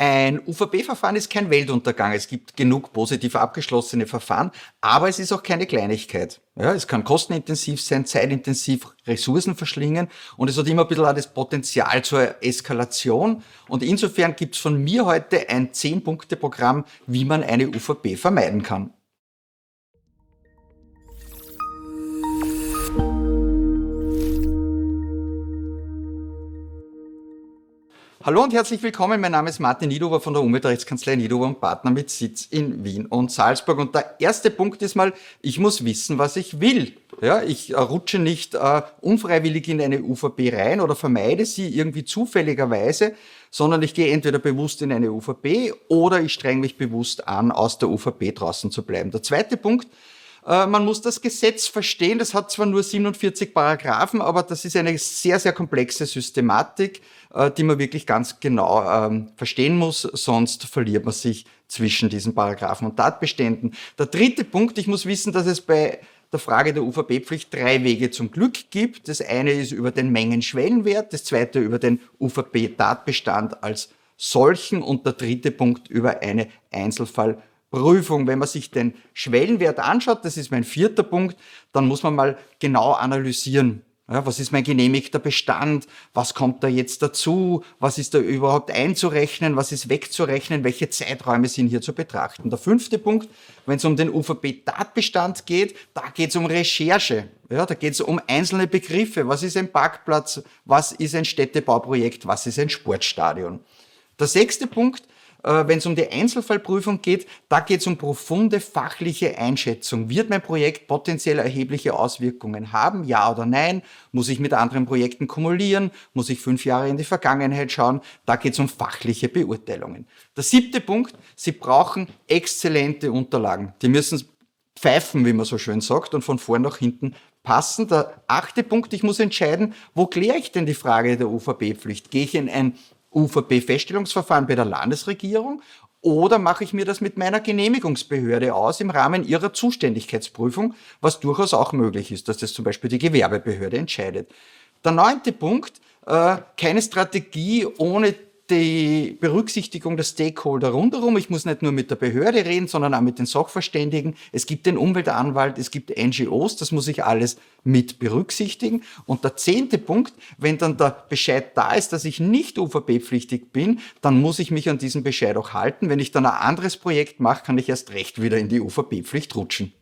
Ein UVP-Verfahren ist kein Weltuntergang. Es gibt genug positiv abgeschlossene Verfahren, aber es ist auch keine Kleinigkeit. Ja, es kann kostenintensiv sein, zeitintensiv, Ressourcen verschlingen und es hat immer ein bisschen auch das Potenzial zur Eskalation. Und insofern gibt es von mir heute ein 10-Punkte-Programm, wie man eine UVP vermeiden kann. Hallo und herzlich willkommen. Mein Name ist Martin Nidover von der Umweltrechtskanzlei Nidover und Partner mit Sitz in Wien und Salzburg. Und der erste Punkt ist mal, ich muss wissen, was ich will. Ja, ich äh, rutsche nicht äh, unfreiwillig in eine UVP rein oder vermeide sie irgendwie zufälligerweise, sondern ich gehe entweder bewusst in eine UVP oder ich streng mich bewusst an, aus der UVP draußen zu bleiben. Der zweite Punkt, äh, man muss das Gesetz verstehen. Das hat zwar nur 47 Paragraphen, aber das ist eine sehr, sehr komplexe Systematik, äh, die man wirklich ganz genau ähm, verstehen muss, sonst verliert man sich zwischen diesen Paragraphen und Tatbeständen. Der dritte Punkt, ich muss wissen, dass es bei der Frage der UVP-Pflicht drei Wege zum Glück gibt. Das eine ist über den Mengenschwellenwert, das zweite über den UVP-Tatbestand als solchen und der dritte Punkt über eine Einzelfall Prüfung. Wenn man sich den Schwellenwert anschaut, das ist mein vierter Punkt, dann muss man mal genau analysieren. Ja, was ist mein genehmigter Bestand? Was kommt da jetzt dazu? Was ist da überhaupt einzurechnen? Was ist wegzurechnen? Welche Zeiträume sind hier zu betrachten? Der fünfte Punkt, wenn es um den UVP-Tatbestand geht, da geht es um Recherche. Ja, da geht es um einzelne Begriffe. Was ist ein Parkplatz? Was ist ein Städtebauprojekt? Was ist ein Sportstadion? Der sechste Punkt, wenn es um die Einzelfallprüfung geht, da geht es um profunde fachliche Einschätzung. Wird mein Projekt potenziell erhebliche Auswirkungen haben? Ja oder nein? Muss ich mit anderen Projekten kumulieren? Muss ich fünf Jahre in die Vergangenheit schauen? Da geht es um fachliche Beurteilungen. Der siebte Punkt, Sie brauchen exzellente Unterlagen. Die müssen pfeifen, wie man so schön sagt, und von vorn nach hinten passen. Der achte Punkt, ich muss entscheiden, wo kläre ich denn die Frage der UVP-Pflicht? Gehe ich in ein UVP-Feststellungsverfahren bei der Landesregierung oder mache ich mir das mit meiner Genehmigungsbehörde aus im Rahmen ihrer Zuständigkeitsprüfung, was durchaus auch möglich ist, dass das zum Beispiel die Gewerbebehörde entscheidet. Der neunte Punkt, äh, keine Strategie ohne die Berücksichtigung der Stakeholder rundherum. Ich muss nicht nur mit der Behörde reden, sondern auch mit den Sachverständigen. Es gibt den Umweltanwalt, es gibt NGOs, das muss ich alles mit berücksichtigen. Und der zehnte Punkt, wenn dann der Bescheid da ist, dass ich nicht UVP-pflichtig bin, dann muss ich mich an diesen Bescheid auch halten. Wenn ich dann ein anderes Projekt mache, kann ich erst recht wieder in die UVP-Pflicht rutschen.